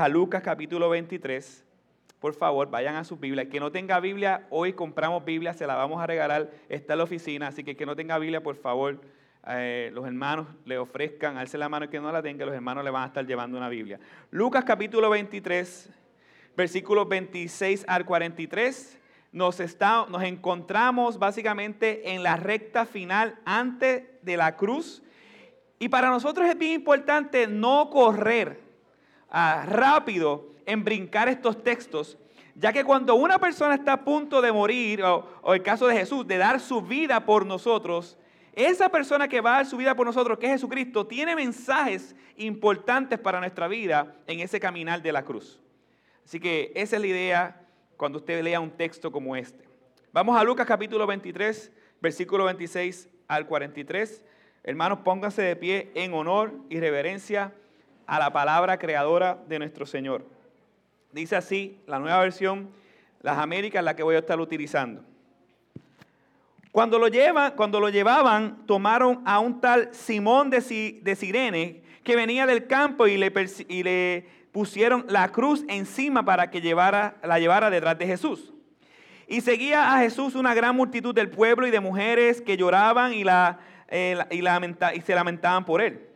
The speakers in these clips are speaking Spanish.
A Lucas capítulo 23. Por favor, vayan a su Biblia. Que no tenga Biblia, hoy compramos Biblia, se la vamos a regalar. Está en la oficina, así que que no tenga Biblia, por favor, eh, los hermanos le ofrezcan, alce la mano que no la tenga, los hermanos le van a estar llevando una Biblia. Lucas capítulo 23, versículos 26 al 43. Nos, está, nos encontramos básicamente en la recta final antes de la cruz. Y para nosotros es bien importante no correr rápido en brincar estos textos, ya que cuando una persona está a punto de morir, o, o el caso de Jesús, de dar su vida por nosotros, esa persona que va a dar su vida por nosotros, que es Jesucristo, tiene mensajes importantes para nuestra vida en ese caminar de la cruz. Así que esa es la idea cuando usted lea un texto como este. Vamos a Lucas capítulo 23, versículo 26 al 43. Hermanos, pónganse de pie en honor y reverencia a la palabra creadora de nuestro Señor. Dice así la nueva versión, las Américas, la que voy a estar utilizando. Cuando lo, llevan, cuando lo llevaban, tomaron a un tal Simón de, Sirene que venía del campo y le, pusieron la cruz encima para que llevara, la llevara detrás de Jesús. Y seguía a Jesús una gran multitud del pueblo y de mujeres que lloraban y, eh, se lamentaban por él.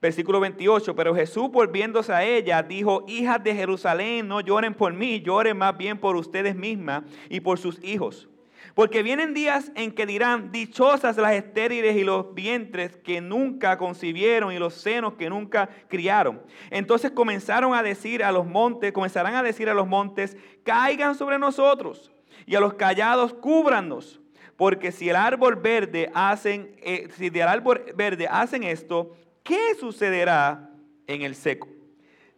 Versículo 28, pero Jesús volviéndose a ella dijo, hijas de Jerusalén, no lloren por mí, lloren más bien por ustedes mismas y por sus hijos porque vienen días en que dirán, dichosas las estériles y los vientres que nunca concibieron y los senos que nunca criaron. Entonces comenzaron a decir a los montes, comenzarán a decir a los montes, caigan sobre nosotros y a los callados cúbranos. Porque si el árbol verde hacen, eh, si del árbol verde hacen esto, ¿qué sucederá en el seco?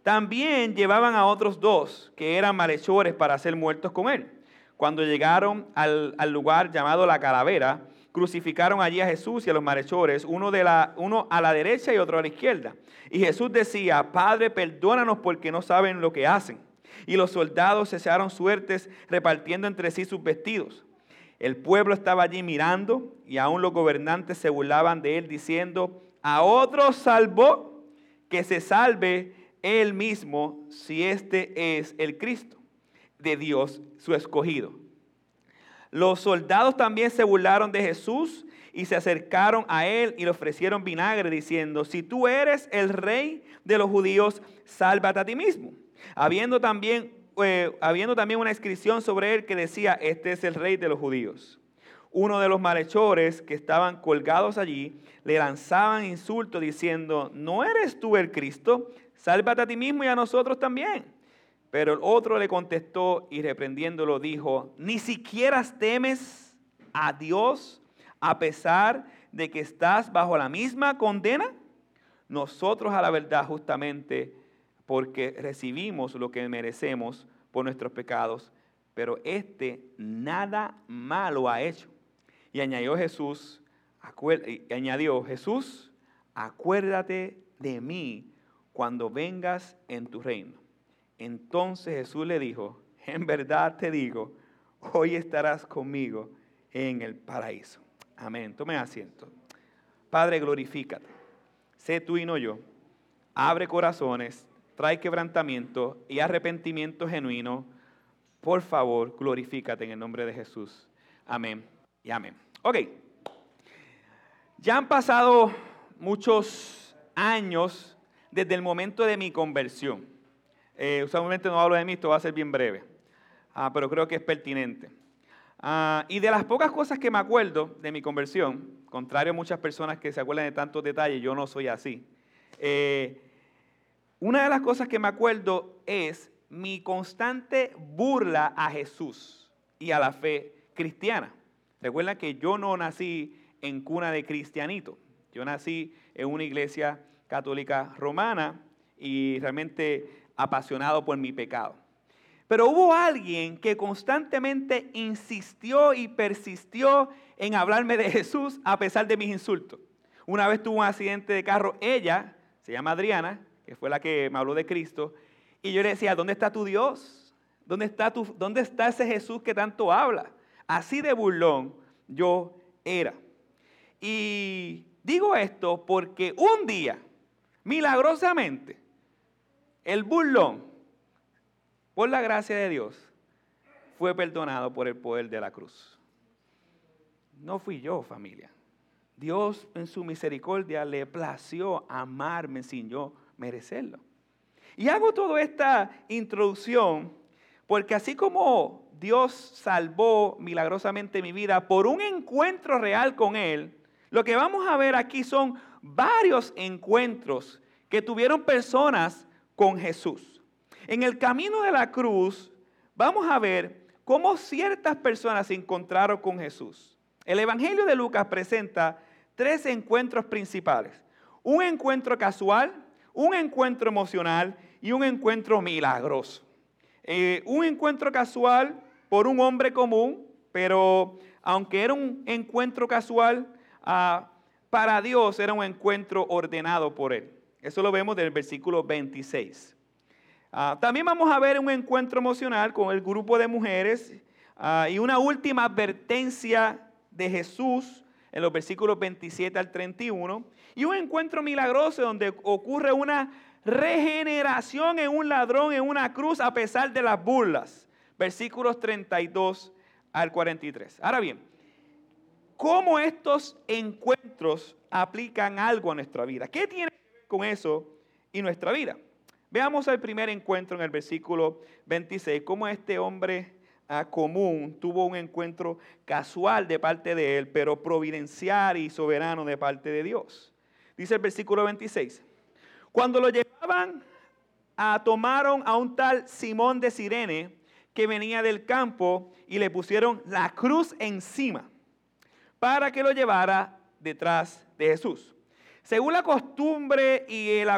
También llevaban a otros dos que eran malhechores para ser muertos con él. Cuando llegaron al, lugar llamado la calavera, crucificaron allí a Jesús y a los malhechores, uno, de la, uno a la derecha y otro a la izquierda. Y Jesús decía, Padre, perdónanos porque no saben lo que hacen. Y los soldados se echaron suertes repartiendo entre sí sus vestidos. El pueblo estaba allí mirando y aún los gobernantes se burlaban de él diciendo, a otro salvó, que se salve él mismo si este es el Cristo de Dios, su escogido. Los soldados también se burlaron de Jesús y se acercaron a él y le ofrecieron vinagre diciendo, si tú eres el rey de los judíos, sálvate a ti mismo. Habiendo también, eh, habiendo también una inscripción sobre él que decía, este es el rey de los judíos. Uno de los malhechores que estaban colgados allí le lanzaban insultos diciendo, ¿no eres tú el Cristo? Sálvate a ti mismo y a nosotros también. Pero el otro le contestó y reprendiéndolo dijo, ni siquiera temes a Dios a pesar de que estás bajo la misma condena. Nosotros a la verdad justamente porque recibimos lo que merecemos por nuestros pecados, pero este nada malo ha hecho. Y añadió Jesús, y añadió Jesús, acuérdate de mí cuando vengas en tu reino. Entonces Jesús le dijo, en verdad te digo, hoy estarás conmigo en el paraíso. Amén. Tome asiento. Padre, glorifícate. Sé tú y no yo. Abre corazones, trae quebrantamiento y arrepentimiento genuino. Por favor, glorifícate en el nombre de Jesús. Amén y amén. Ok. Ya han pasado muchos años desde el momento de mi conversión. Eh, usualmente no hablo de mí, esto va a ser bien breve, ah, pero creo que es pertinente. Ah, y de las pocas cosas que me acuerdo de mi conversión, contrario a muchas personas que se acuerdan de tantos detalles, yo no soy así. Eh, una de las cosas que me acuerdo es mi constante burla a Jesús y a la fe cristiana. Recuerda que yo no nací en cuna de cristianito. Yo nací en una iglesia católica romana y realmente apasionado por mi pecado. Pero hubo alguien que constantemente insistió y persistió en hablarme de Jesús a pesar de mis insultos. Una vez tuvo un accidente de carro, ella, se llama Adriana, que fue la que me habló de Cristo, y yo le decía, ¿dónde está tu Dios? ¿Dónde está, tu, ¿Dónde está ese Jesús que tanto habla? Así de burlón yo era. Y digo esto porque un día, milagrosamente, el burlón por la gracia de Dios, fue perdonado por el poder de la cruz. No fui yo, familia. Dios en su misericordia le plació amarme sin yo merecerlo. Y hago toda esta introducción porque así como Dios salvó milagrosamente mi vida por un encuentro real con Él, lo que vamos a ver aquí son varios encuentros que tuvieron personas con Jesús. En el camino de la cruz vamos a ver cómo ciertas personas se encontraron con Jesús. El Evangelio de Lucas presenta tres encuentros principales. Un encuentro casual, un encuentro emocional y un encuentro milagroso. Eh, un encuentro casual por un hombre común, pero aunque era un encuentro casual, ah, para Dios era un encuentro ordenado por Él. Eso lo vemos del versículo 26. Ah, también vamos a ver un encuentro emocional con el grupo de mujeres ah, y una última advertencia de Jesús en los versículos 27 al 31. Y un encuentro milagroso donde ocurre una regeneración en un ladrón en una cruz a pesar de las burlas. Versículos 32 al 43. Ahora bien, ¿cómo estos encuentros aplican algo a nuestra vida? ¿Qué tiene que ver con eso y nuestra vida? Veamos el primer encuentro en el versículo 26, cómo este hombre ah, común tuvo un encuentro casual de parte de él, pero providencial y soberano de parte de Dios. Dice el versículo 26. Cuando lo llevaban, a, tomaron a un tal Simón de Sirene que venía del campo y le pusieron la cruz encima para que lo llevara detrás de Jesús. Según la costumbre y, el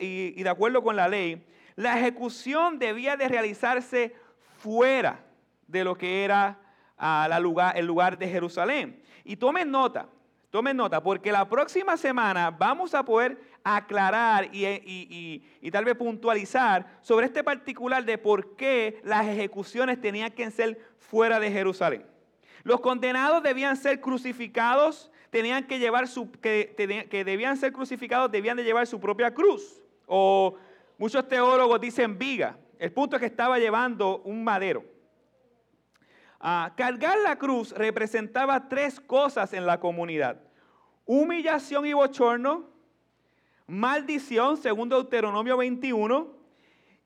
y de acuerdo con la ley, la ejecución debía de realizarse fuera de lo que era ah, el lugar de Jerusalén. Y tomen nota, tomen nota, porque la próxima semana vamos a poder aclarar y, tal vez puntualizar sobre este particular de por qué las ejecuciones tenían que ser fuera de Jerusalén. Los condenados debían ser crucificados, tenían que llevar su, que, que debían ser crucificados, debían de llevar su propia cruz. O muchos teólogos dicen viga. El punto es que estaba llevando un madero. Ah, cargar la cruz representaba tres cosas en la comunidad. Humillación y bochorno, maldición, según Deuteronomio 21,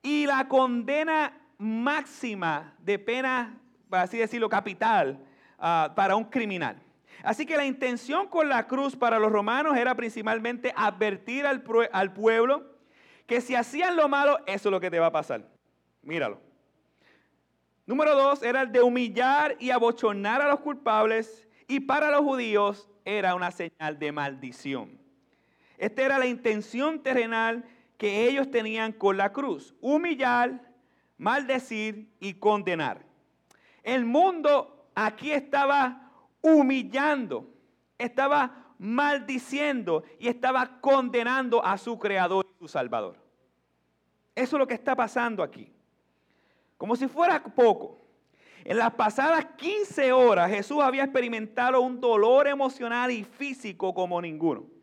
y la condena máxima de pena, para así decirlo, capital ah, para un criminal. Así que la intención con la cruz para los romanos era principalmente advertir al, al pueblo que si hacían lo malo, eso es lo que te va a pasar. Míralo. Número dos era el de humillar y abochonar a los culpables y para los judíos era una señal de maldición. Esta era la intención terrenal que ellos tenían con la cruz. Humillar, maldecir y condenar. El mundo aquí estaba humillando, estaba maldiciendo y estaba condenando a su creador y su salvador. Eso es lo que está pasando aquí. Como si fuera poco. En las pasadas 15 horas Jesús había experimentado un dolor emocional y físico como ninguno.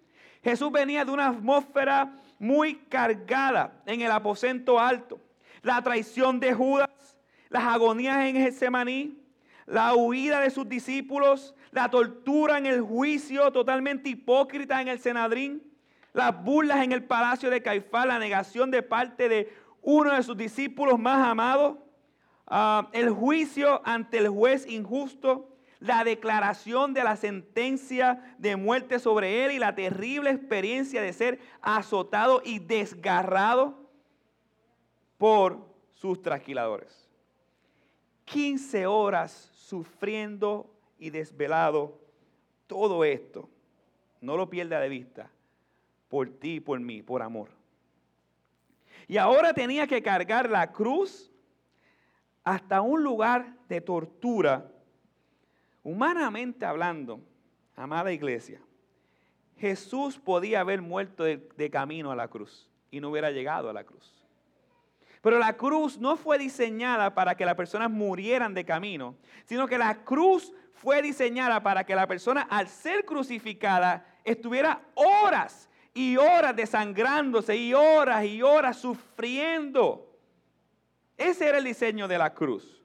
Jesús venía de una atmósfera muy cargada en el aposento alto. La traición de Judas, las agonías en Getsemaní, la huida de sus discípulos, la tortura en el juicio totalmente hipócrita en el Senadrín, las burlas en el palacio de Caifás, la negación de parte de uno de sus discípulos más amados, ah, el juicio ante el juez injusto, la declaración de la sentencia de muerte sobre él y la terrible experiencia de ser azotado y desgarrado por sus trasquiladores. 15 horas sufriendo y desvelado todo esto. No lo pierda de vista. Por ti, por mí, por amor. Y ahora tenía que cargar la cruz hasta un lugar de tortura Humanamente hablando, amada iglesia, Jesús podía haber muerto de, camino a la cruz y no hubiera llegado a la cruz. Pero la cruz no fue diseñada para que las personas murieran de camino, sino que la cruz fue diseñada para que la persona al ser crucificada estuviera horas y horas desangrándose y horas y horas sufriendo. Ese era el diseño de la cruz.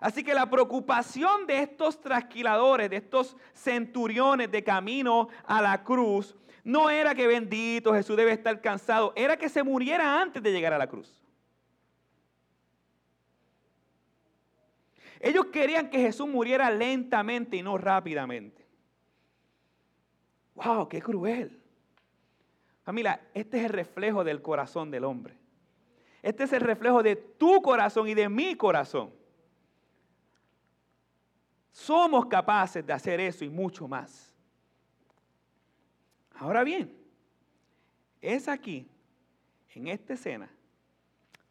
Así que la preocupación de estos trasquiladores, de estos centuriones de camino a la cruz, no era que bendito Jesús debe estar cansado, era que se muriera antes de llegar a la cruz. Ellos querían que Jesús muriera lentamente y no rápidamente. ¡Wow! ¡Qué cruel! Familia, este es el reflejo del corazón del hombre. Este es el reflejo de tu corazón y de mi corazón. Somos capaces de hacer eso y mucho más. Ahora bien, es aquí, en esta escena,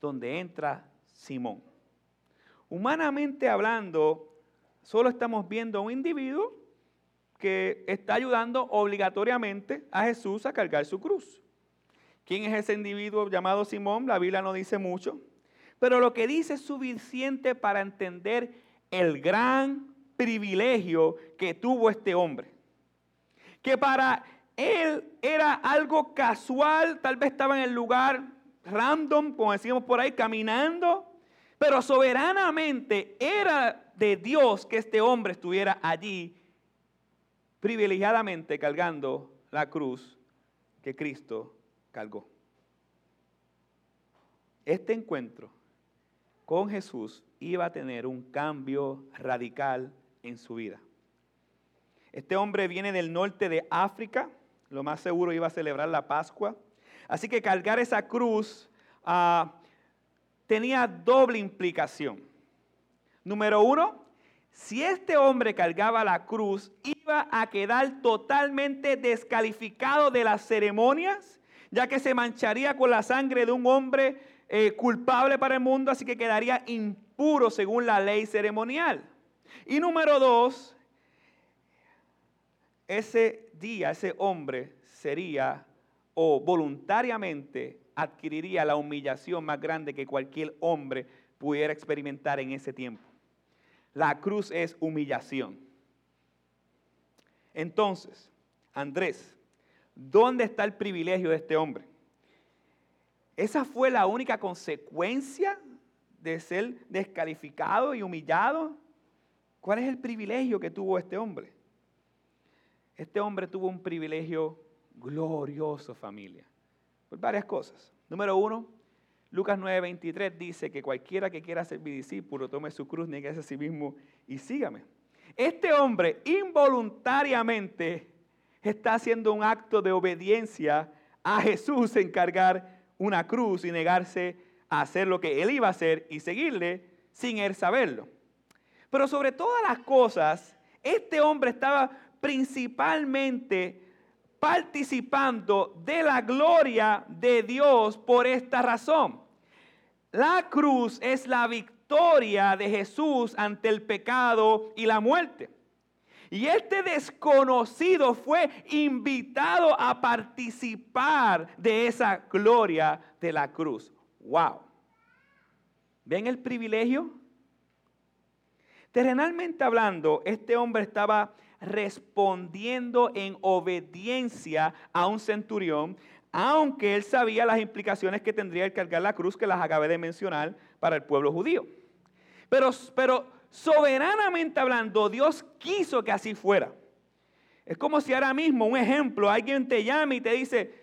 donde entra Simón. Humanamente hablando, solo estamos viendo a un individuo que está ayudando obligatoriamente a Jesús a cargar su cruz. ¿Quién es ese individuo llamado Simón? La Biblia no dice mucho, pero lo que dice es suficiente para entender el gran privilegio que tuvo este hombre. Que para él era algo casual, tal vez estaba en el lugar random, como decimos por ahí, caminando, pero soberanamente era de Dios que este hombre estuviera allí, privilegiadamente cargando la cruz que Cristo cargó. Este encuentro con Jesús iba a tener un cambio radical en su vida. Este hombre viene del norte de África, lo más seguro iba a celebrar la Pascua. Así que cargar esa cruz ah, tenía doble implicación. Número uno, si este hombre cargaba la cruz, iba a quedar totalmente descalificado de las ceremonias, ya que se mancharía con la sangre de un hombre eh, culpable para el mundo, así que quedaría impuro según la ley ceremonial. Y número dos, ese día, ese hombre sería o voluntariamente adquiriría la humillación más grande que cualquier hombre pudiera experimentar en ese tiempo. La cruz es humillación. Entonces, Andrés, ¿dónde está el privilegio de este hombre? Esa fue la única consecuencia de ser descalificado y humillado. ¿Cuál es el privilegio que tuvo este hombre? Este hombre tuvo un privilegio glorioso, familia, por varias cosas. Número uno, Lucas 9:23 dice que cualquiera que quiera ser mi discípulo tome su cruz, niegue a sí mismo y sígame. Este hombre involuntariamente está haciendo un acto de obediencia a Jesús en cargar una cruz y negarse a hacer lo que él iba a hacer y seguirle sin él saberlo. Pero sobre todas las cosas, este hombre estaba principalmente participando de la gloria de Dios por esta razón. La cruz es la victoria de Jesús ante el pecado y la muerte. Y este desconocido fue invitado a participar de esa gloria de la cruz. ¡Wow! ¿Ven el privilegio? Terrenalmente hablando, este hombre estaba respondiendo en obediencia a un centurión, aunque él sabía las implicaciones que tendría el cargar la cruz que las acabé de mencionar para el pueblo judío. Pero, pero soberanamente hablando, Dios quiso que así fuera. Es como si ahora mismo, un ejemplo, alguien te llama y te dice,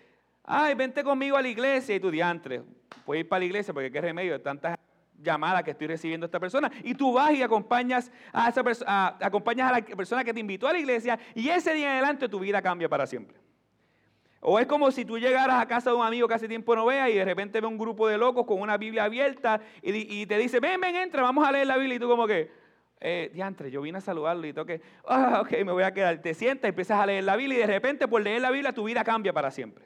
ay, vente conmigo a la iglesia y tú diantres, puedes ir para la iglesia porque qué remedio de tantas llamada que estoy recibiendo esta persona. Y tú vas y acompañas a, esa acompañas a la persona que te invitó a la iglesia y ese día en adelante tu vida cambia para siempre. O es como si tú llegaras a casa de un amigo que hace tiempo no vea y de repente ve un grupo de locos con una Biblia abierta y, te dice, ven, ven, entra, vamos a leer la Biblia. Y tú como que, eh, diantre, yo vine a saludarlo y toque, ah, ok, me voy a quedar. Te sientas, empiezas a leer la Biblia y de repente por leer la Biblia tu vida cambia para siempre.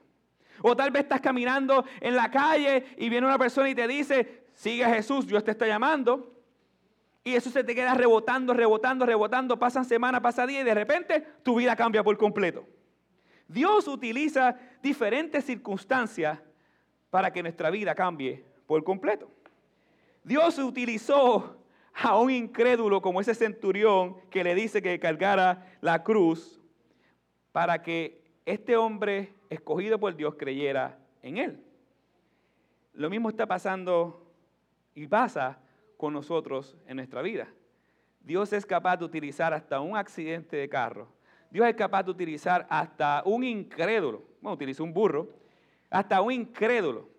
O tal vez estás caminando en la calle y viene una persona y te dice, sigue a Jesús, Dios te está llamando. Y eso se te queda rebotando, rebotando, rebotando, pasan semanas, pasa día y de repente tu vida cambia por completo. Dios utiliza diferentes circunstancias para que nuestra vida cambie por completo. Dios utilizó a un incrédulo como ese centurión que le dice que cargara la cruz para que este hombre escogido por Dios creyera en él. Lo mismo está pasando Y pasa con nosotros en nuestra vida. Dios es capaz de utilizar hasta un accidente de carro. Dios es capaz de utilizar hasta un incrédulo. Bueno, utilizó un burro. Hasta un incrédulo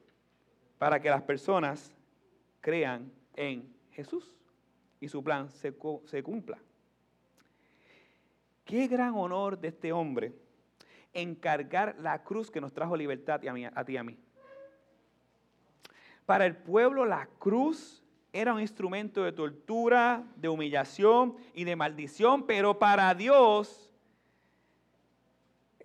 para que las personas crean en Jesús y su plan se, se cumpla. Qué gran honor de este hombre encargar la cruz que nos trajo libertad a, a ti y a mí. Para el pueblo la cruz era un instrumento de tortura, de humillación y de maldición, pero para Dios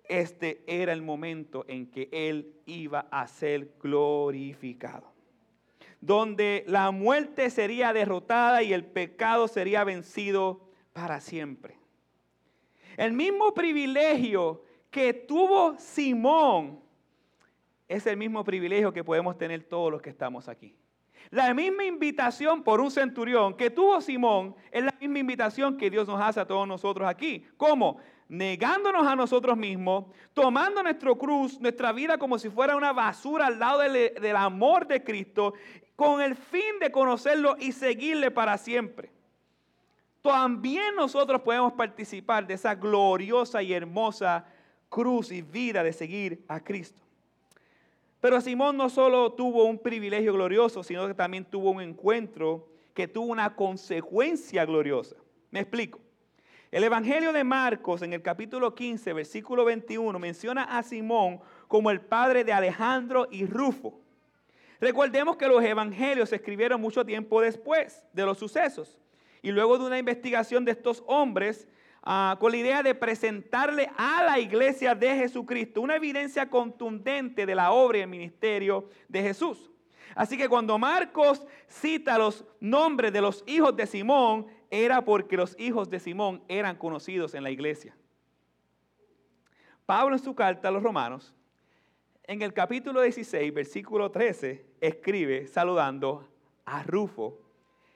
este era el momento en que Él iba a ser glorificado. Donde la muerte sería derrotada y el pecado sería vencido para siempre. El mismo privilegio que tuvo Simón es el mismo privilegio que podemos tener todos los que estamos aquí. La misma invitación por un centurión que tuvo Simón es la misma invitación que Dios nos hace a todos nosotros aquí. ¿Cómo? Negándonos a nosotros mismos, tomando nuestro cruz, nuestra vida como si fuera una basura al lado del, del amor de Cristo, con el fin de conocerlo y seguirle para siempre. También nosotros podemos participar de esa gloriosa y hermosa cruz y vida de seguir a Cristo. Pero Simón no solo tuvo un privilegio glorioso, sino que también tuvo un encuentro que tuvo una consecuencia gloriosa. Me explico. El Evangelio de Marcos en el capítulo 15, versículo 21, menciona a Simón como el padre de Alejandro y Rufo. Recordemos que los evangelios se escribieron mucho tiempo después de los sucesos. Y luego de una investigación de estos hombres, Ah, con la idea de presentarle a la iglesia de Jesucristo una evidencia contundente de la obra y el ministerio de Jesús. Así que cuando Marcos cita los nombres de los hijos de Simón, era porque los hijos de Simón eran conocidos en la iglesia. Pablo en su carta a los romanos, en el capítulo 16, versículo 13, escribe saludando a Rufo,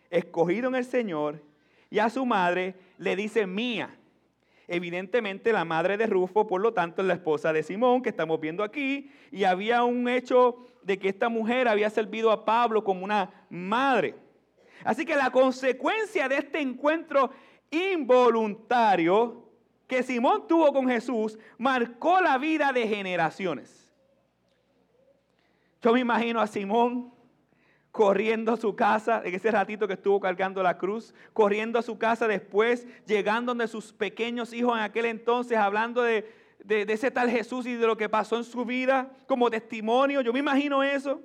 escogido en el Señor, y a su madre le dice mía evidentemente la madre de Rufo, por lo tanto, es la esposa de Simón, que estamos viendo aquí, y había un hecho de que esta mujer había servido a Pablo como una madre. Así que la consecuencia de este encuentro involuntario que Simón tuvo con Jesús marcó la vida de generaciones. Yo me imagino a Simón corriendo a su casa, en ese ratito que estuvo cargando la cruz, corriendo a su casa después, llegando donde sus pequeños hijos en aquel entonces, hablando de, de, ese tal Jesús y de lo que pasó en su vida como testimonio. Yo me imagino eso.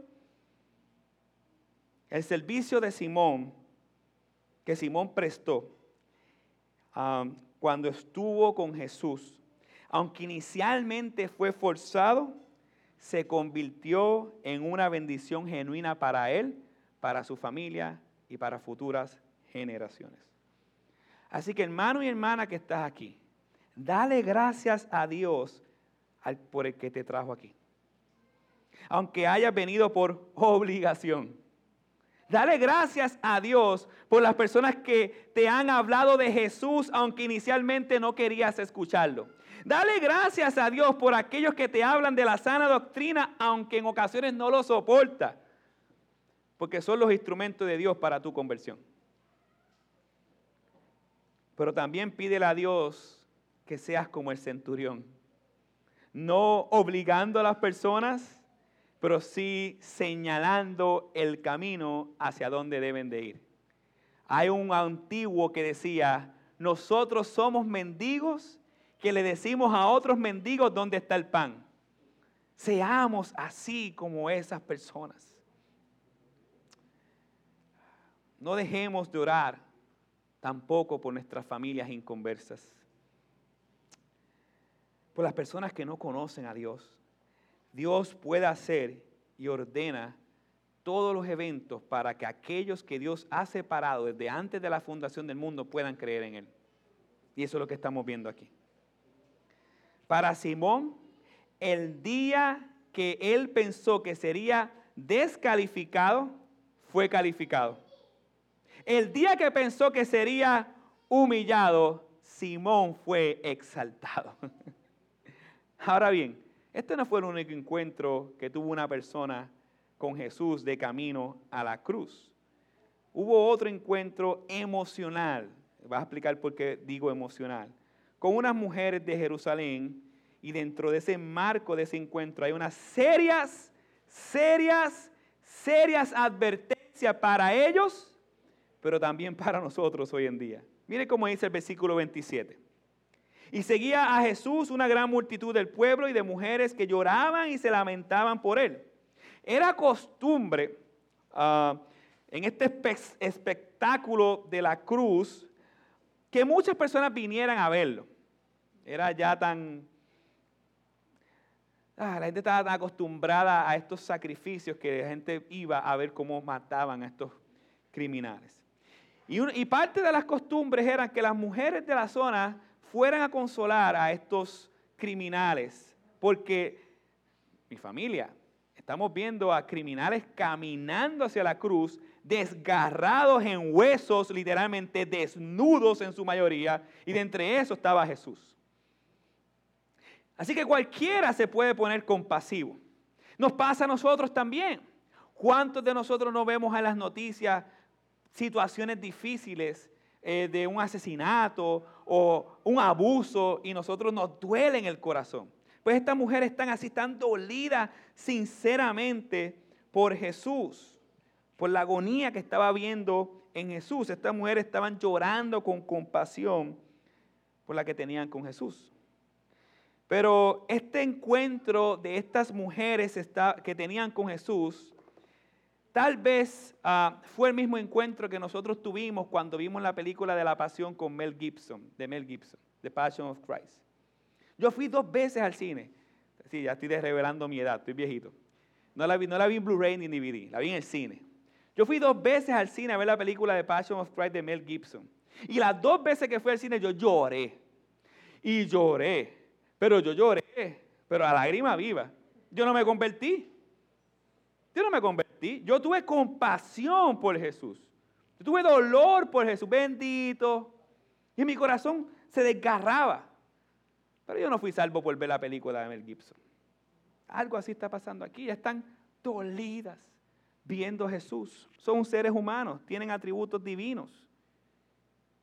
El servicio de Simón, que Simón prestó um, cuando estuvo con Jesús, aunque inicialmente fue forzado, se convirtió en una bendición genuina para él, para su familia y para futuras generaciones. Así que hermano y hermana que estás aquí, dale gracias a Dios por el que te trajo aquí. Aunque hayas venido por obligación. Dale gracias a Dios por las personas que te han hablado de Jesús, aunque inicialmente no querías escucharlo. Dale gracias a Dios por aquellos que te hablan de la sana doctrina, aunque en ocasiones no lo soporta, porque son los instrumentos de Dios para tu conversión. Pero también pídele a Dios que seas como el centurión, no obligando a las personas, pero sí señalando el camino hacia donde deben de ir. Hay un antiguo que decía, nosotros somos mendigos que le decimos a otros mendigos dónde está el pan. Seamos así como esas personas. No dejemos de orar tampoco por nuestras familias inconversas, por las personas que no conocen a Dios. Dios puede hacer y ordena todos los eventos para que aquellos que Dios ha separado desde antes de la fundación del mundo puedan creer en Él. Y eso es lo que estamos viendo aquí. Para Simón, el día que él pensó que sería descalificado, fue calificado. El día que pensó que sería humillado, Simón fue exaltado. Ahora bien, este no fue el único encuentro que tuvo una persona con Jesús de camino a la cruz. hubo otro encuentro emocional. Vas a explicar por qué digo emocional. Con unas mujeres de Jerusalén y dentro de ese marco de ese encuentro hay unas serias, serias, serias advertencias para ellos, pero también para nosotros hoy en día. Mire cómo dice el versículo 27. Y seguía a Jesús una gran multitud del pueblo y de mujeres que lloraban y se lamentaban por él. Era costumbre ah, en este espectáculo de la cruz que muchas personas vinieran a verlo. Era ya tan... Ah, la gente estaba tan acostumbrada a estos sacrificios que la gente iba a ver cómo mataban a estos criminales. Y, y parte de las costumbres eran que las mujeres de la zona fueran a consolar a estos criminales, porque mi familia, estamos viendo a criminales caminando hacia la cruz, desgarrados en huesos, literalmente desnudos en su mayoría, y de entre eso estaba Jesús. Así que cualquiera se puede poner compasivo. Nos pasa a nosotros también. ¿Cuántos de nosotros no vemos en las noticias situaciones difíciles eh, de un asesinato o un abuso y nosotros nos duele en el corazón. Pues estas mujeres están así, están dolidas sinceramente por Jesús, por la agonía que estaba viendo en Jesús. Estas mujeres estaban llorando con compasión por la que tenían con Jesús. Pero este encuentro de estas mujeres que tenían con Jesús Tal vez ah, fue el mismo encuentro que nosotros tuvimos cuando vimos la película de la Pasión con Mel Gibson, de Mel Gibson, The Passion of Christ. Yo fui dos veces al cine. Sí, ya estoy revelando mi edad, estoy viejito. No la vi, no la vi en Blu-ray ni DVD, la vi en el cine. Yo fui dos veces al cine a ver la película de Passion of Christ de Mel Gibson. Y las dos veces que fui al cine yo lloré. Y lloré. Pero yo lloré, pero a lágrima viva. Yo no me convertí. Yo no me convertí, yo tuve compasión por Jesús. Yo tuve dolor por Jesús, bendito. Y mi corazón se desgarraba. Pero yo no fui salvo por ver la película de Mel Gibson. Algo así está pasando aquí. Ya están dolidas viendo Jesús. Son seres humanos, tienen atributos divinos.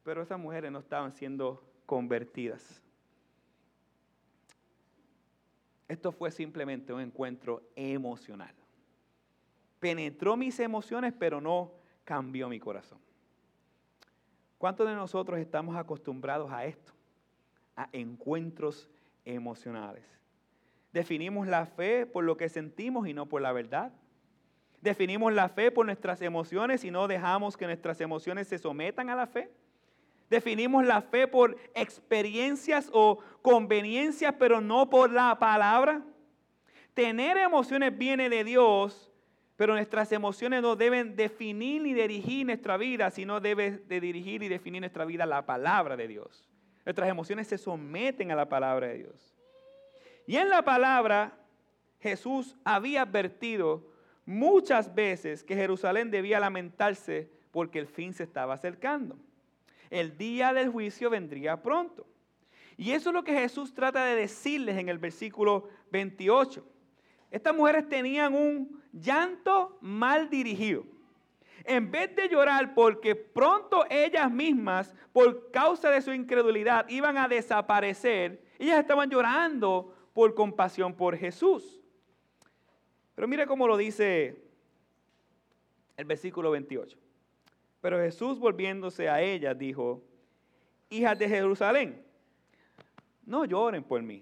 Pero esas mujeres no estaban siendo convertidas. Esto fue simplemente un encuentro emocional penetró mis emociones, pero no cambió mi corazón. ¿Cuántos de nosotros estamos acostumbrados a esto? A encuentros emocionales. Definimos la fe por lo que sentimos y no por la verdad. Definimos la fe por nuestras emociones y no dejamos que nuestras emociones se sometan a la fe. Definimos la fe por experiencias o conveniencias, pero no por la palabra. Tener emociones viene de Dios, pero nuestras emociones no deben definir ni dirigir nuestra vida, sino debe de dirigir y definir nuestra vida la palabra de Dios. Nuestras emociones se someten a la palabra de Dios. Y en la palabra, Jesús había advertido muchas veces que Jerusalén debía lamentarse porque el fin se estaba acercando. El día del juicio vendría pronto. Y eso es lo que Jesús trata de decirles en el versículo 28. Estas mujeres tenían un llanto mal dirigido. En vez de llorar porque pronto ellas mismas, por causa de su incredulidad, iban a desaparecer, ellas estaban llorando por compasión por Jesús. Pero mire cómo lo dice el versículo 28. Pero Jesús volviéndose a ellas dijo, hijas de Jerusalén, no lloren por mí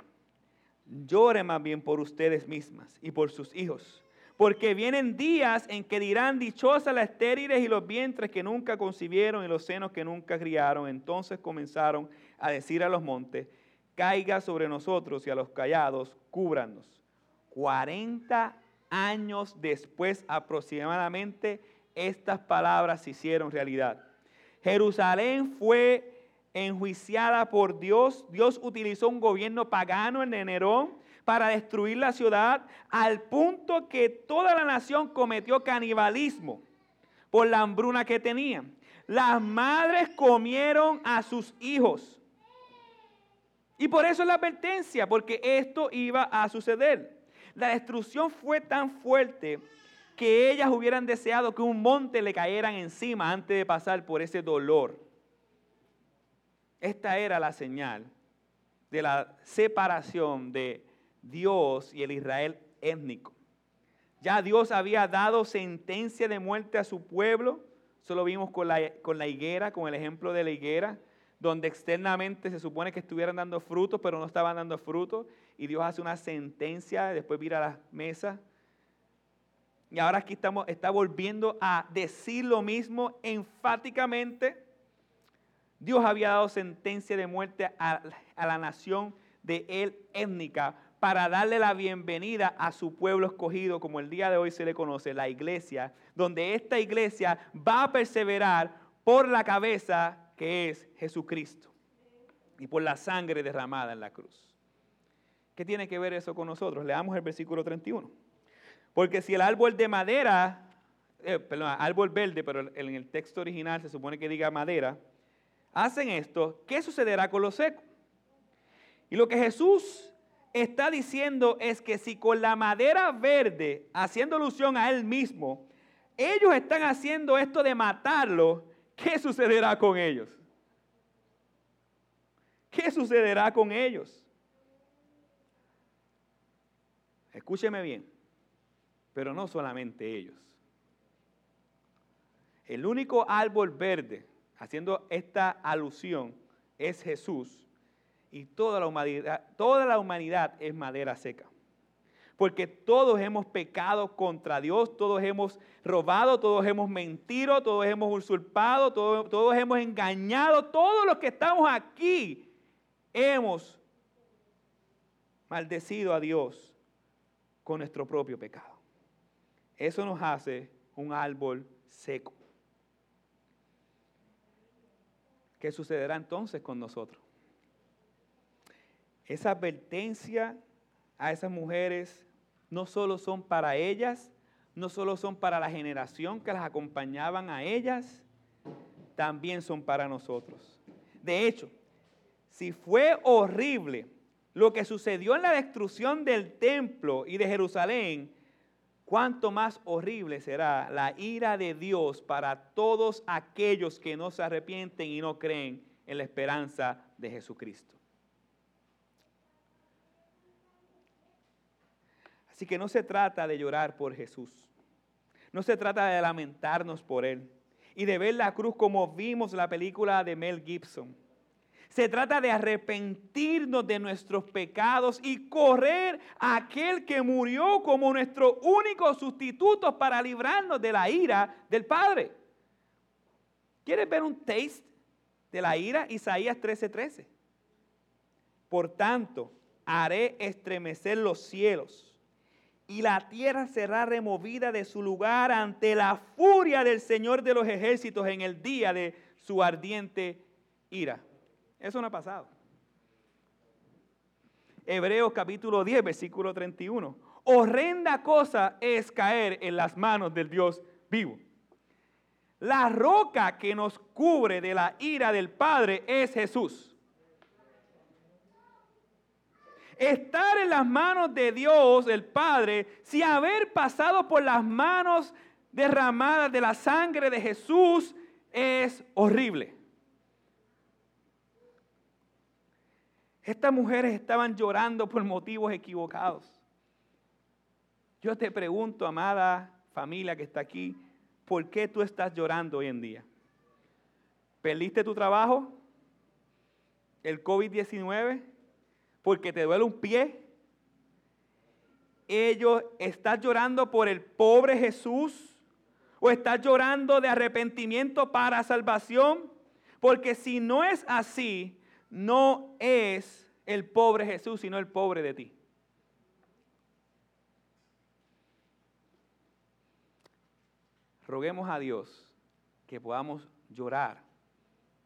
Llore más bien por ustedes mismas y por sus hijos. Porque vienen días en que dirán dichosas las estériles y los vientres que nunca concibieron y los senos que nunca criaron. Entonces comenzaron a decir a los montes, caiga sobre nosotros y a los callados, cúbranos. 40 años después aproximadamente, estas palabras se hicieron realidad. Jerusalén fue enjuiciada por Dios. Dios utilizó un gobierno pagano, de Nerón, para destruir la ciudad, al punto que toda la nación cometió canibalismo por la hambruna que tenían. Las madres comieron a sus hijos. Y por eso es la advertencia, porque esto iba a suceder. La destrucción fue tan fuerte que ellas hubieran deseado que un monte le cayeran encima antes de pasar por ese dolor. Esta era la señal de la separación de Dios y el Israel étnico. Ya Dios había dado sentencia de muerte a su pueblo. Eso lo vimos con la, con la higuera, con el ejemplo de la higuera, donde externamente se supone que estuvieran dando frutos, pero no estaban dando frutos. Y Dios hace una sentencia, después vira a la mesa. Y ahora aquí estamos, está volviendo a decir lo mismo enfáticamente. Dios había dado sentencia de muerte a, la nación de él étnica para darle la bienvenida a su pueblo escogido, como el día de hoy se le conoce, la iglesia, donde esta iglesia va a perseverar por la cabeza que es Jesucristo y por la sangre derramada en la cruz. ¿Qué tiene que ver eso con nosotros? Leamos el versículo 31. Porque si el árbol de madera, eh, perdón, árbol verde, pero en el texto original se supone que diga madera, hacen esto, ¿qué sucederá con los secos? Y lo que Jesús está diciendo es que si con la madera verde, haciendo alusión a él mismo, ellos están haciendo esto de matarlo, ¿qué sucederá con ellos? ¿Qué sucederá con ellos? Escúcheme bien, pero no solamente ellos. El único árbol verde, haciendo esta alusión, es Jesús y toda la humanidad, toda la humanidad es madera seca. Porque todos hemos pecado contra Dios, todos hemos robado, todos hemos mentido, todos hemos usurpado, todos, todos hemos engañado, todos los que estamos aquí hemos maldecido a Dios con nuestro propio pecado. Eso nos hace un árbol seco. ¿Qué sucederá entonces con nosotros? Esa advertencia a esas mujeres no solo son para ellas, no solo son para la generación que las acompañaban a ellas, también son para nosotros. De hecho, si fue horrible lo que sucedió en la destrucción del templo y de Jerusalén, cuánto más horrible será la ira de Dios para todos aquellos que no se arrepienten y no creen en la esperanza de Jesucristo. Así que no se trata de llorar por Jesús. No se trata de lamentarnos por Él y de ver la cruz como vimos la película de Mel Gibson. Se trata de arrepentirnos de nuestros pecados y correr a aquel que murió como nuestro único sustituto para librarnos de la ira del Padre. ¿Quieres ver un taste de la ira? Isaías 13:13. Por tanto, haré estremecer los cielos y la tierra será removida de su lugar ante la furia del Señor de los ejércitos en el día de su ardiente ira. Eso no ha pasado. Hebreos capítulo 10, versículo 31. Horrenda cosa es caer en las manos del Dios vivo. La roca que nos cubre de la ira del Padre es Jesús. estar en las manos de Dios, el Padre, si haber pasado por las manos derramadas de la sangre de Jesús es horrible. Estas mujeres estaban llorando por motivos equivocados. Yo te pregunto, amada familia que está aquí, ¿por qué tú estás llorando hoy en día? ¿Perdiste tu trabajo? ¿El COVID-19? porque te duele un pie. Ellos, ¿estás llorando por el pobre Jesús? ¿O estás llorando de arrepentimiento para salvación? Porque si no es así, no es el pobre Jesús, sino el pobre de ti. Roguemos a Dios que podamos llorar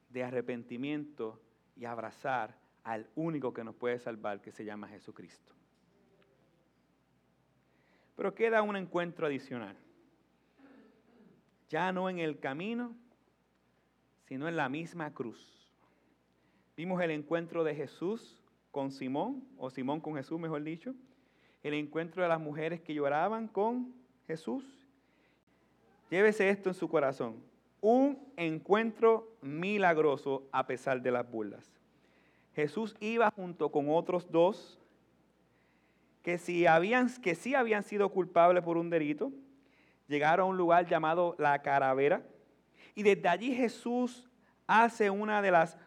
de arrepentimiento y abrazar al único que nos puede salvar, que se llama Jesucristo. Pero queda un encuentro adicional. Ya no en el camino, sino en la misma cruz. Vimos el encuentro de Jesús con Simón, o Simón con Jesús, mejor dicho. El encuentro de las mujeres que lloraban con Jesús. Llévese esto en su corazón. Un encuentro milagroso a pesar de las burlas. Jesús iba junto con otros dos que, si habían, que sí habían sido culpables por un delito. Llegaron a un lugar llamado la caravera. Y desde allí Jesús hace una de las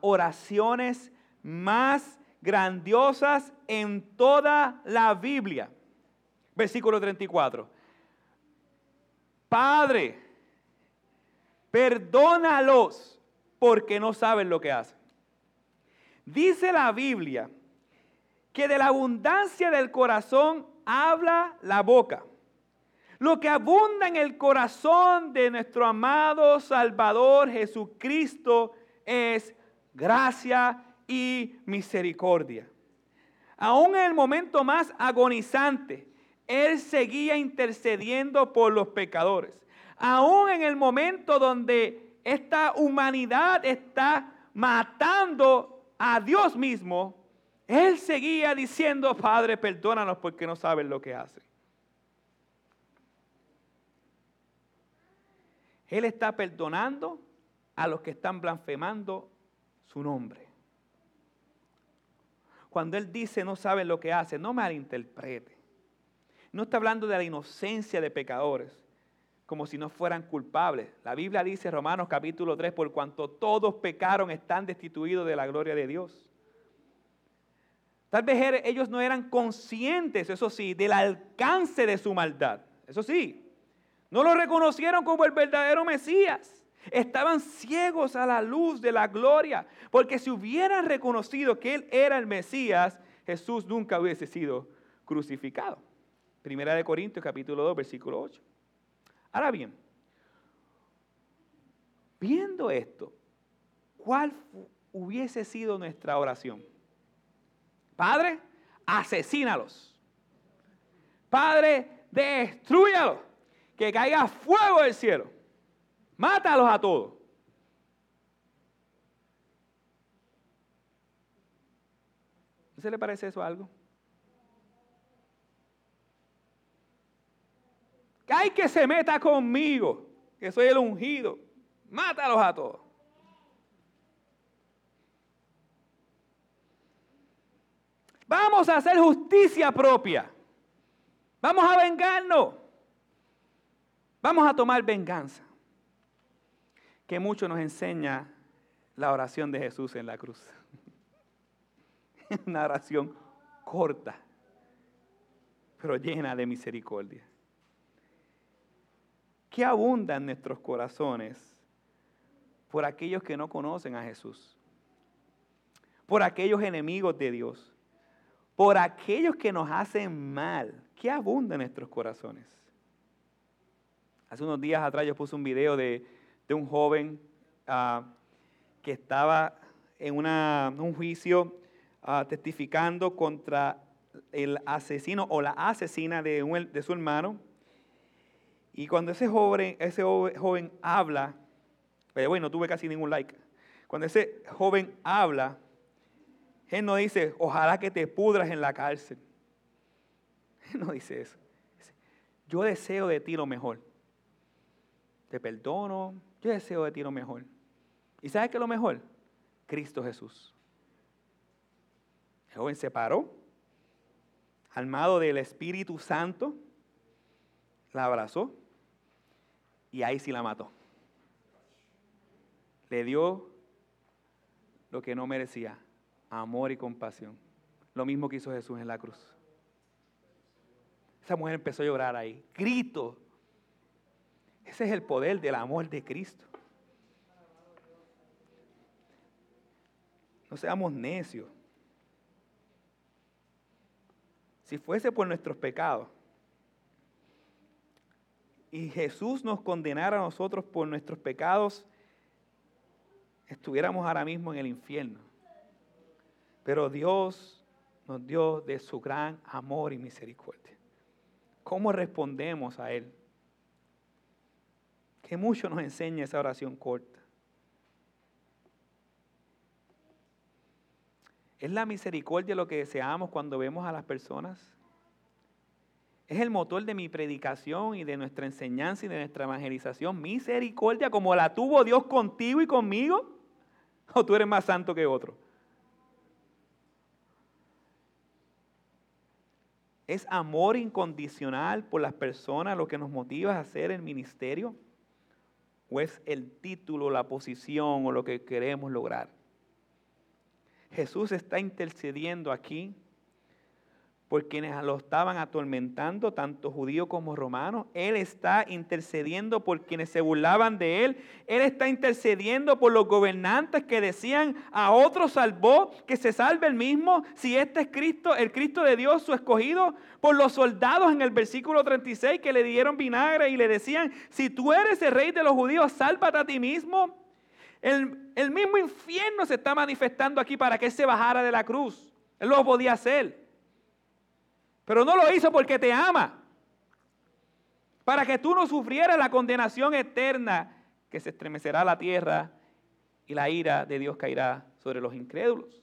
oraciones más grandiosas en toda la Biblia. Versículo 34. Padre, perdónalos porque no saben lo que hacen. Dice la Biblia que de la abundancia del corazón habla la boca. Lo que abunda en el corazón de nuestro amado Salvador Jesucristo es gracia y misericordia. Aún en el momento más agonizante, Él seguía intercediendo por los pecadores. Aún en el momento donde esta humanidad está matando a Dios mismo, Él seguía diciendo, Padre, perdónanos porque no saben lo que hacen. Él está perdonando a los que están blasfemando su nombre. Cuando Él dice no sabe lo que hace, no malinterprete. No está hablando de la inocencia de pecadores, como si no fueran culpables. La Biblia dice, Romanos capítulo 3, por cuanto todos pecaron, están destituidos de la gloria de Dios. Tal vez er, ellos no eran conscientes, eso sí, del alcance de su maldad. Eso sí, no lo reconocieron como el verdadero Mesías. Estaban ciegos a la luz de la gloria, porque si hubieran reconocido que Él era el Mesías, Jesús nunca hubiese sido crucificado. Primera de Corintios capítulo 2, versículo 8. Ahora bien, viendo esto, ¿cuál hubiese sido nuestra oración? Padre, asesínalos. Padre, destruyalos. Que caiga fuego del cielo. Mátalos a todos. ¿No se le parece eso algo? Que hay que se meta conmigo, que soy el ungido. Mátalos a todos. Vamos a hacer justicia propia. Vamos a vengarnos. Vamos a tomar venganza que mucho nos enseña la oración de Jesús en la cruz. Una oración corta, pero llena de misericordia. ¿Qué abunda en nuestros corazones por aquellos que no conocen a Jesús? Por aquellos enemigos de Dios. Por aquellos que nos hacen mal. ¿Qué abunda en nuestros corazones? Hace unos días atrás yo puse un video de de un joven ah, que estaba en un juicio ah, testificando contra el asesino o la asesina de, su hermano. Y cuando ese joven, ese joven habla, pero bueno, no tuve casi ningún like. Cuando ese joven habla, él no dice, ojalá que te pudras en la cárcel. Él no dice eso. Yo deseo de ti lo mejor. Te perdono, yo deseo de ti lo mejor. ¿Y sabes qué es lo mejor? Cristo Jesús. El joven se paró, armado del Espíritu Santo, la abrazó y ahí sí la mató. Le dio lo que no merecía, amor y compasión. Lo mismo que hizo Jesús en la cruz. Esa mujer empezó a llorar ahí, grito ese es el poder del amor de Cristo. No seamos necios. Si fuese por nuestros pecados y Jesús nos condenara a nosotros por nuestros pecados, estuviéramos ahora mismo en el infierno. Pero Dios nos dio de su gran amor y misericordia. ¿Cómo respondemos a Él? Que mucho nos enseña esa oración corta. ¿Es la misericordia lo que deseamos cuando vemos a las personas? es el motor de mi predicación y de nuestra enseñanza y de nuestra evangelización. Misericordia como la tuvo Dios contigo y conmigo. ¿O tú eres más santo que otro? ¿Es amor incondicional por las personas lo que nos motiva a hacer el ministerio? ¿O es el título, la posición o lo que queremos lograr? Jesús está intercediendo aquí por quienes lo estaban atormentando, tanto judíos como romanos. Él está intercediendo por quienes se burlaban de él. Él está intercediendo por los gobernantes que decían a otro salvó, que se salve el mismo, si este es Cristo, el Cristo de Dios, su escogido. Por los soldados en el versículo 36 que le dieron vinagre y le decían, si tú eres el rey de los judíos, sálvate a ti mismo. El, el mismo infierno se está manifestando aquí para que él se bajara de la cruz. Él lo podía hacer. Pero no lo hizo porque te ama. Para que tú no sufrieras la condenación eterna que se estremecerá la tierra y la ira de Dios caerá sobre los incrédulos.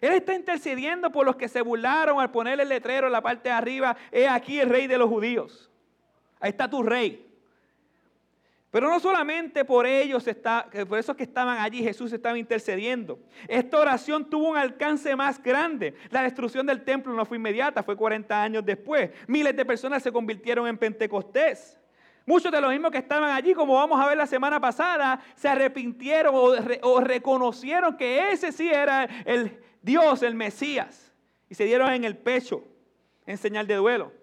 Él está intercediendo por los que se burlaron al poner el letrero en la parte de arriba, he aquí el rey de los judíos. Ahí está tu rey. Pero no solamente por ellos, está, por esos que estaban allí, Jesús estaba intercediendo. Esta oración tuvo un alcance más grande. La destrucción del templo no fue inmediata, fue 40 años después. Miles de personas se convirtieron en Pentecostés. Muchos de los mismos que estaban allí, como vamos a ver la semana pasada, se arrepintieron o, o reconocieron que ese sí era el Dios, el Mesías. Y se dieron en el pecho en señal de duelo.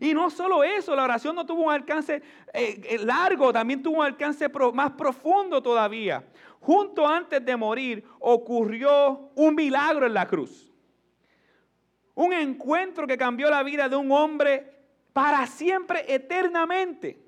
Y no solo eso, la oración no tuvo un alcance eh, eh, largo, también tuvo un alcance más profundo todavía. Junto antes de morir ocurrió un milagro en la cruz. Un encuentro que cambió la vida de un hombre para siempre, eternamente.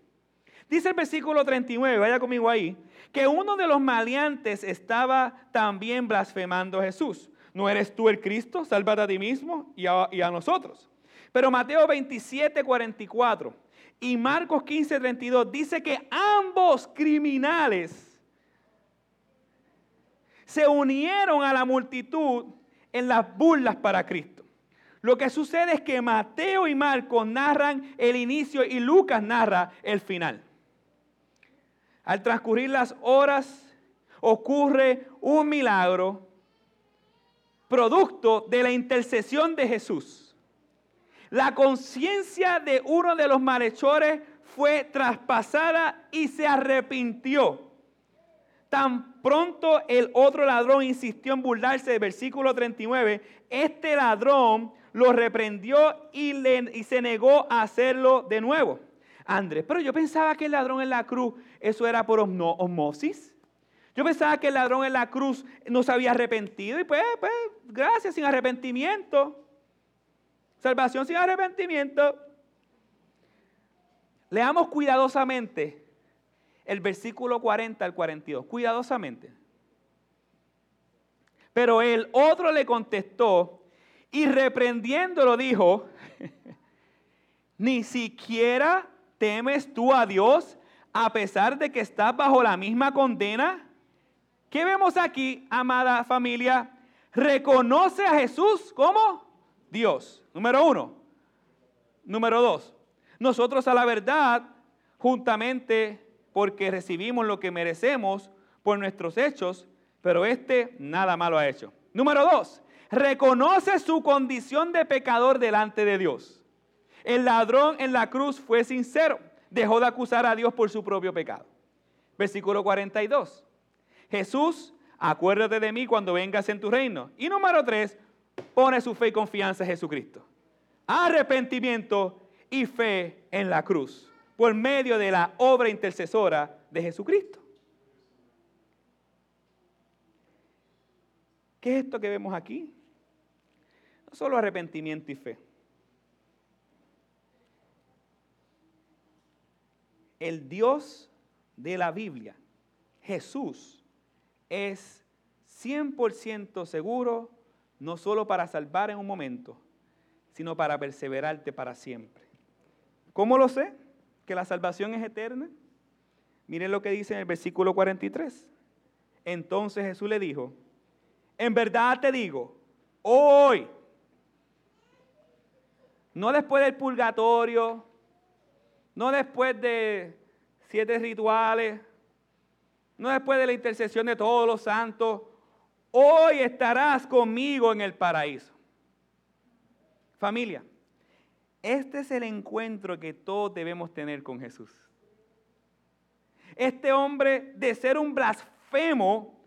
Dice el versículo 39, vaya conmigo ahí, que uno de los maleantes estaba también blasfemando a Jesús. ¿No eres tú el Cristo? Sálvate a ti mismo y a nosotros. Pero Mateo 27, 44 y Marcos 15, 32 dice que ambos criminales se unieron a la multitud en las burlas para Cristo. Lo que sucede es que Mateo y Marcos narran el inicio y Lucas narra el final. Al transcurrir las horas ocurre un milagro producto de la intercesión de Jesús. La conciencia de uno de los malhechores fue traspasada y se arrepintió. Tan pronto el otro ladrón insistió en burlarse del versículo 39, este ladrón lo reprendió y, y se negó a hacerlo de nuevo. Andrés, pero yo pensaba que el ladrón en la cruz, eso era por osmosis. Yo pensaba que el ladrón en la cruz no se había arrepentido y pues, pues, gracias, sin arrepentimiento. Salvación sin arrepentimiento. Leamos cuidadosamente el versículo 40 al 42. Cuidadosamente. Pero el otro le contestó y reprendiéndolo dijo, ni siquiera temes tú a Dios a pesar de que estás bajo la misma condena. ¿Qué vemos aquí, amada familia? Reconoce a Jesús como Dios. Número uno. Número dos. Nosotros a la verdad, juntamente porque recibimos lo que merecemos por nuestros hechos, pero este nada malo ha hecho. Número dos. Reconoce su condición de pecador delante de Dios. El ladrón en la cruz fue sincero. Dejó de acusar a Dios por su propio pecado. Versículo 42. Jesús, acuérdate de mí cuando vengas en tu reino. Y número tres, pone su fe y confianza en Jesucristo. Arrepentimiento y fe en la cruz por medio de la obra intercesora de Jesucristo. ¿Qué es esto que vemos aquí? No solo arrepentimiento y fe. El Dios de la Biblia, Jesús, es 100% seguro no solo para salvar en un momento, sino para perseverarte para siempre. ¿Cómo lo sé? Que la salvación es eterna. Miren lo que dice en el versículo 43. Entonces Jesús le dijo, en verdad te digo, hoy, No después del purgatorio, no después de siete rituales, no después de la intercesión de todos los santos. Hoy estarás conmigo en el paraíso. Familia, este es el encuentro que todos debemos tener con Jesús. Este hombre de ser un blasfemo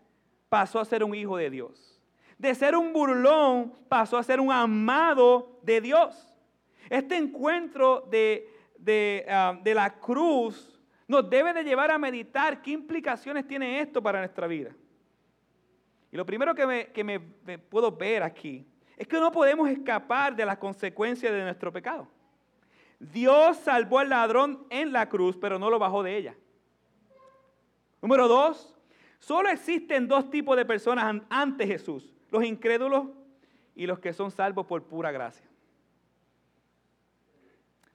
pasó a ser un hijo de Dios. De ser un burlón pasó a ser un amado de Dios. Este encuentro de, ah, de, la cruz nos debe de llevar a meditar qué implicaciones tiene esto para nuestra vida. Y lo primero que me, puedo ver aquí es que no podemos escapar de las consecuencias de nuestro pecado. Dios salvó al ladrón en la cruz, pero no lo bajó de ella. Número dos, solo existen dos tipos de personas ante Jesús, los incrédulos y los que son salvos por pura gracia.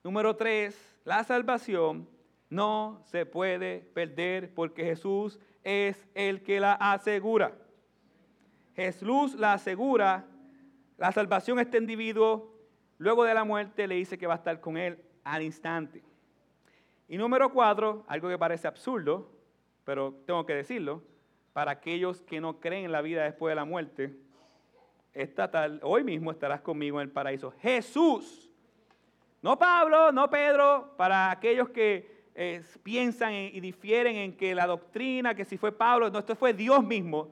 Número tres, la salvación no se puede perder porque Jesús es el que la asegura. Jesús la asegura, la salvación a este individuo, luego de la muerte le dice que va a estar con él al instante. Y número cuatro, algo que parece absurdo, pero tengo que decirlo, para aquellos que no creen en la vida después de la muerte, esta tal, hoy mismo estarás conmigo en el paraíso. Jesús no Pablo, no Pedro, para aquellos que eh, piensan y difieren en que la doctrina, que si fue Pablo, no, esto fue Dios mismo.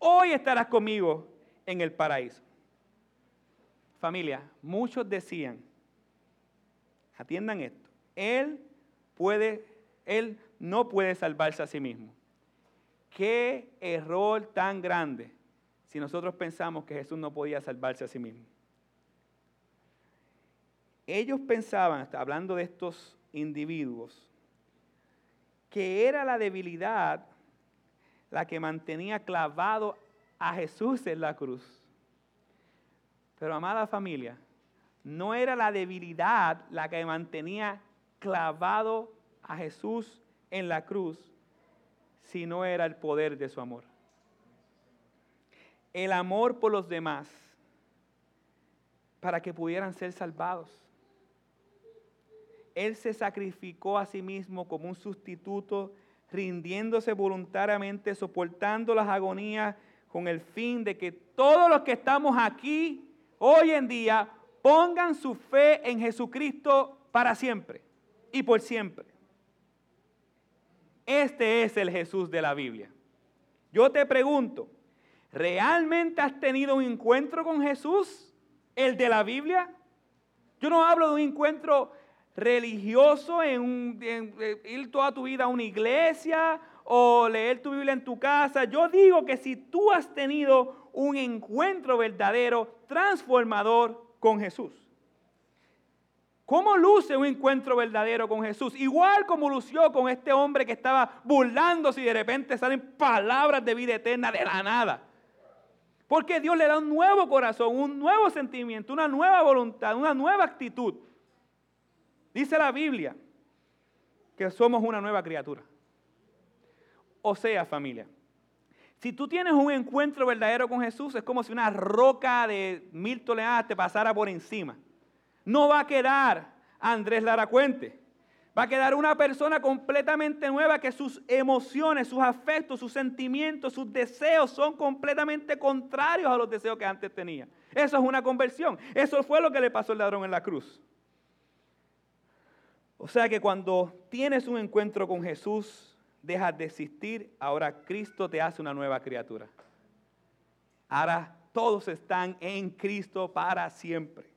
Hoy estarás conmigo en el paraíso. Familia, muchos decían, atiendan esto, Él puede, Él no puede salvarse a sí mismo. Qué error tan grande si nosotros pensamos que Jesús no podía salvarse a sí mismo ellos pensaban, hablando de estos individuos, que era la debilidad la que mantenía clavado a Jesús en la cruz. Pero amada familia, no era la debilidad la que mantenía clavado a Jesús en la cruz, sino era el poder de su amor. El amor por los demás para que pudieran ser salvados. Él se sacrificó a sí mismo como un sustituto, rindiéndose voluntariamente, soportando las agonías con el fin de que todos los que estamos aquí hoy en día pongan su fe en Jesucristo para siempre y por siempre. Este es el Jesús de la Biblia. Yo te pregunto, ¿realmente has tenido un encuentro con Jesús, el de la Biblia? Yo no hablo de un encuentro religioso en, ir toda tu vida a una iglesia o leer tu Biblia en tu casa. Yo digo que si tú has tenido un encuentro verdadero, transformador con Jesús. ¿Cómo luce un encuentro verdadero con Jesús? Igual como lució con este hombre que estaba burlándose y de repente salen palabras de vida eterna de la nada. Porque Dios le da un nuevo corazón, un nuevo sentimiento, una nueva voluntad, una nueva actitud. Dice la Biblia que somos una nueva criatura. O sea, familia, si tú tienes un encuentro verdadero con Jesús, es como si una roca de mil toneladas te pasara por encima. No va a quedar Andrés Laracuente. Va a quedar una persona completamente nueva que sus emociones, sus afectos, sus sentimientos, sus deseos son completamente contrarios a los deseos que antes tenía. Eso es una conversión. Eso fue lo que le pasó al ladrón en la cruz. O sea que cuando tienes un encuentro con Jesús, dejas de existir, ahora Cristo te hace una nueva criatura. Ahora todos están en Cristo para siempre.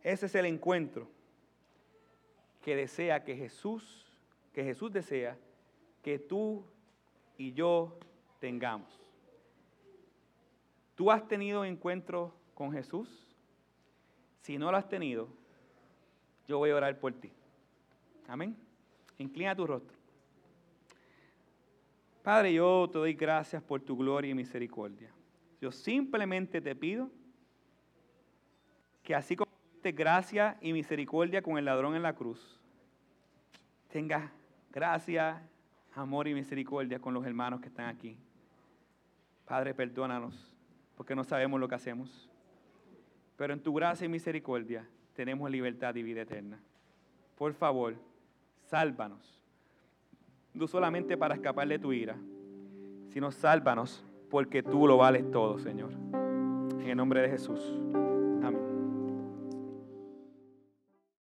Ese es el encuentro que desea que Jesús, que Jesús desea que tú y yo tengamos. ¿Tú has tenido encuentro con Jesús? Si no lo has tenido, yo voy a orar por ti. Amén. Inclina tu rostro. Padre, yo te doy gracias por tu gloria y misericordia. Yo simplemente te pido que así como te gracia y misericordia con el ladrón en la cruz, tengas gracia, amor y misericordia con los hermanos que están aquí. Padre, perdónanos, porque no sabemos lo que hacemos. pero en tu gracia y misericordia tenemos libertad y vida eterna. Por favor, sálvanos, no solamente para escapar de tu ira, sino sálvanos porque tú lo vales todo, Señor. En el nombre de Jesús.